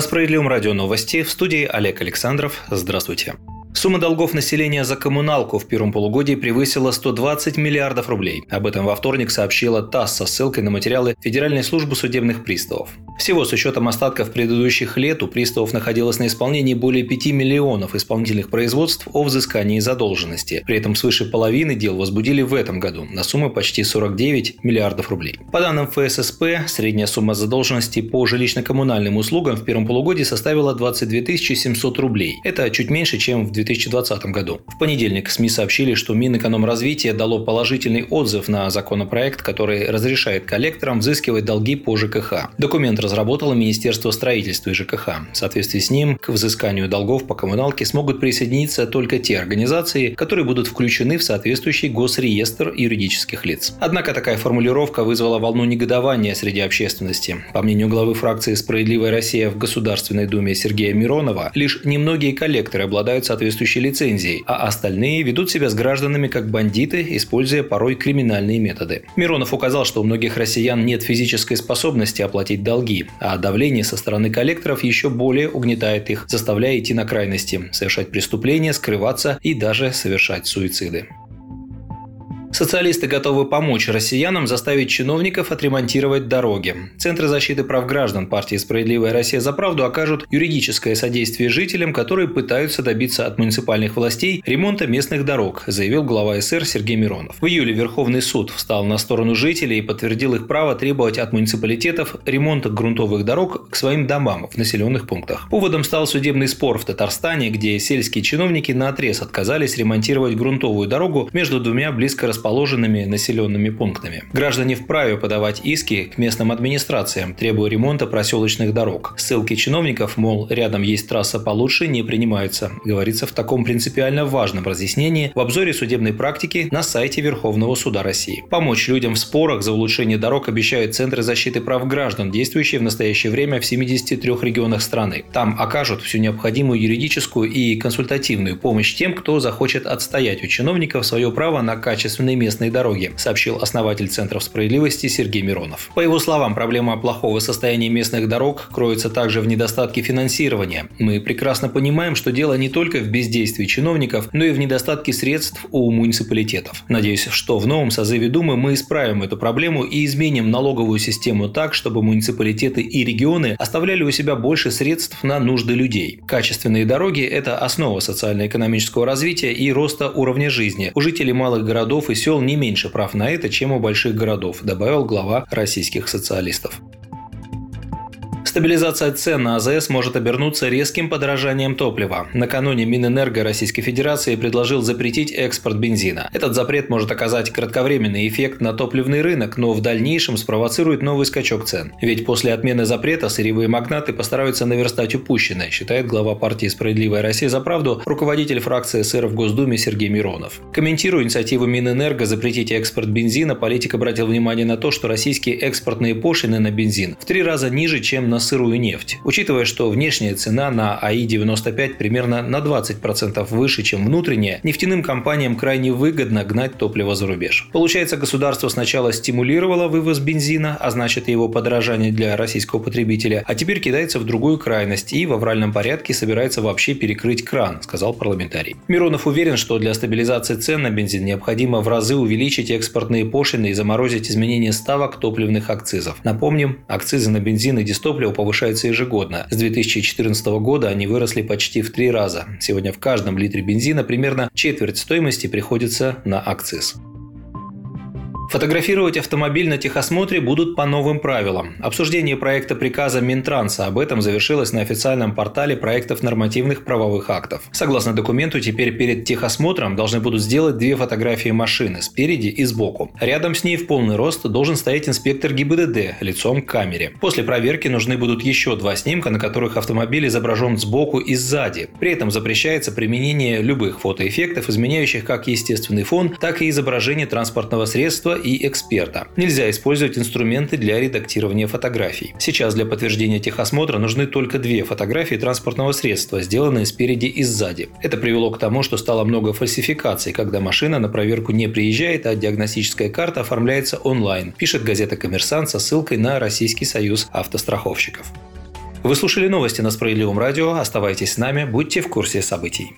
На Справедливом радио новости в студии Олег Александров. Здравствуйте. Сумма долгов населения за коммуналку в первом полугодии превысила 120 миллиардов рублей. Об этом во вторник сообщила ТАСС со ссылкой на материалы Федеральной службы судебных приставов. Всего с учетом остатков предыдущих лет у приставов находилось на исполнении более 5 миллионов исполнительных производств о взыскании задолженности. При этом свыше половины дел возбудили в этом году на сумму почти 49 миллиардов рублей. По данным ФССП, средняя сумма задолженности по жилищно-коммунальным услугам в первом полугодии составила 22 700 рублей. Это чуть меньше, чем в 2020 году. В понедельник СМИ сообщили, что Минэкономразвитие дало положительный отзыв на законопроект, который разрешает коллекторам взыскивать долги по ЖКХ. Документ разработало Министерство строительства и ЖКХ. В соответствии с ним к взысканию долгов по коммуналке смогут присоединиться только те организации, которые будут включены в соответствующий госреестр юридических лиц. Однако такая формулировка вызвала волну негодования среди общественности. По мнению главы фракции «Справедливая Россия» в Государственной Думе Сергея Миронова, лишь немногие коллекторы обладают соответствующей лицензией, а остальные ведут себя с гражданами как бандиты, используя порой криминальные методы. Миронов указал, что у многих россиян нет физической способности оплатить долги, а давление со стороны коллекторов еще более угнетает их, заставляя идти на крайности, совершать преступления, скрываться и даже совершать суициды. Социалисты готовы помочь россиянам заставить чиновников отремонтировать дороги. Центры защиты прав граждан партии «Справедливая Россия за правду» окажут юридическое содействие жителям, которые пытаются добиться от муниципальных властей ремонта местных дорог, заявил глава СР Сергей Миронов. В июле Верховный суд встал на сторону жителей и подтвердил их право требовать от муниципалитетов ремонта грунтовых дорог к своим домам в населенных пунктах. Поводом стал судебный спор в Татарстане, где сельские чиновники на отрез отказались ремонтировать грунтовую дорогу между двумя близко расположенными расположенными населенными пунктами. Граждане вправе подавать иски к местным администрациям, требуя ремонта проселочных дорог. Ссылки чиновников, мол, рядом есть трасса получше, не принимаются. Говорится в таком принципиально важном разъяснении в обзоре судебной практики на сайте Верховного суда России. Помочь людям в спорах за улучшение дорог обещают Центры защиты прав граждан, действующие в настоящее время в 73 регионах страны. Там окажут всю необходимую юридическую и консультативную помощь тем, кто захочет отстоять у чиновников свое право на качественный местные дороги, сообщил основатель Центров справедливости Сергей Миронов. По его словам, проблема плохого состояния местных дорог кроется также в недостатке финансирования. Мы прекрасно понимаем, что дело не только в бездействии чиновников, но и в недостатке средств у муниципалитетов. Надеюсь, что в новом созыве Думы мы исправим эту проблему и изменим налоговую систему так, чтобы муниципалитеты и регионы оставляли у себя больше средств на нужды людей. Качественные дороги – это основа социально-экономического развития и роста уровня жизни. У жителей малых городов и сел сел не меньше прав на это, чем у больших городов, добавил глава российских социалистов. Стабилизация цен на АЗС может обернуться резким подорожанием топлива. Накануне Минэнерго Российской Федерации предложил запретить экспорт бензина. Этот запрет может оказать кратковременный эффект на топливный рынок, но в дальнейшем спровоцирует новый скачок цен. Ведь после отмены запрета сырьевые магнаты постараются наверстать упущенное, считает глава партии «Справедливая Россия за правду» руководитель фракции СР в Госдуме Сергей Миронов. Комментируя инициативу Минэнерго запретить экспорт бензина, политик обратил внимание на то, что российские экспортные пошлины на бензин в три раза ниже, чем на сырую нефть. Учитывая, что внешняя цена на АИ-95 примерно на 20% выше, чем внутренняя, нефтяным компаниям крайне выгодно гнать топливо за рубеж. Получается, государство сначала стимулировало вывоз бензина, а значит его подорожание для российского потребителя, а теперь кидается в другую крайность и в авральном порядке собирается вообще перекрыть кран, сказал парламентарий. Миронов уверен, что для стабилизации цен на бензин необходимо в разы увеличить экспортные пошлины и заморозить изменение ставок топливных акцизов. Напомним, акцизы на бензин и дистопливо топливо повышается ежегодно. С 2014 года они выросли почти в три раза. Сегодня в каждом литре бензина примерно четверть стоимости приходится на акциз. Фотографировать автомобиль на техосмотре будут по новым правилам. Обсуждение проекта приказа Минтранса об этом завершилось на официальном портале проектов нормативных правовых актов. Согласно документу, теперь перед техосмотром должны будут сделать две фотографии машины спереди и сбоку. Рядом с ней в полный рост должен стоять инспектор ГИБДД лицом к камере. После проверки нужны будут еще два снимка, на которых автомобиль изображен сбоку и сзади. При этом запрещается применение любых фотоэффектов, изменяющих как естественный фон, так и изображение транспортного средства и эксперта. Нельзя использовать инструменты для редактирования фотографий. Сейчас для подтверждения техосмотра нужны только две фотографии транспортного средства, сделанные спереди и сзади. Это привело к тому, что стало много фальсификаций, когда машина на проверку не приезжает, а диагностическая карта оформляется онлайн, пишет газета «Коммерсант» со ссылкой на Российский союз автостраховщиков. Вы слушали новости на Справедливом радио. Оставайтесь с нами, будьте в курсе событий.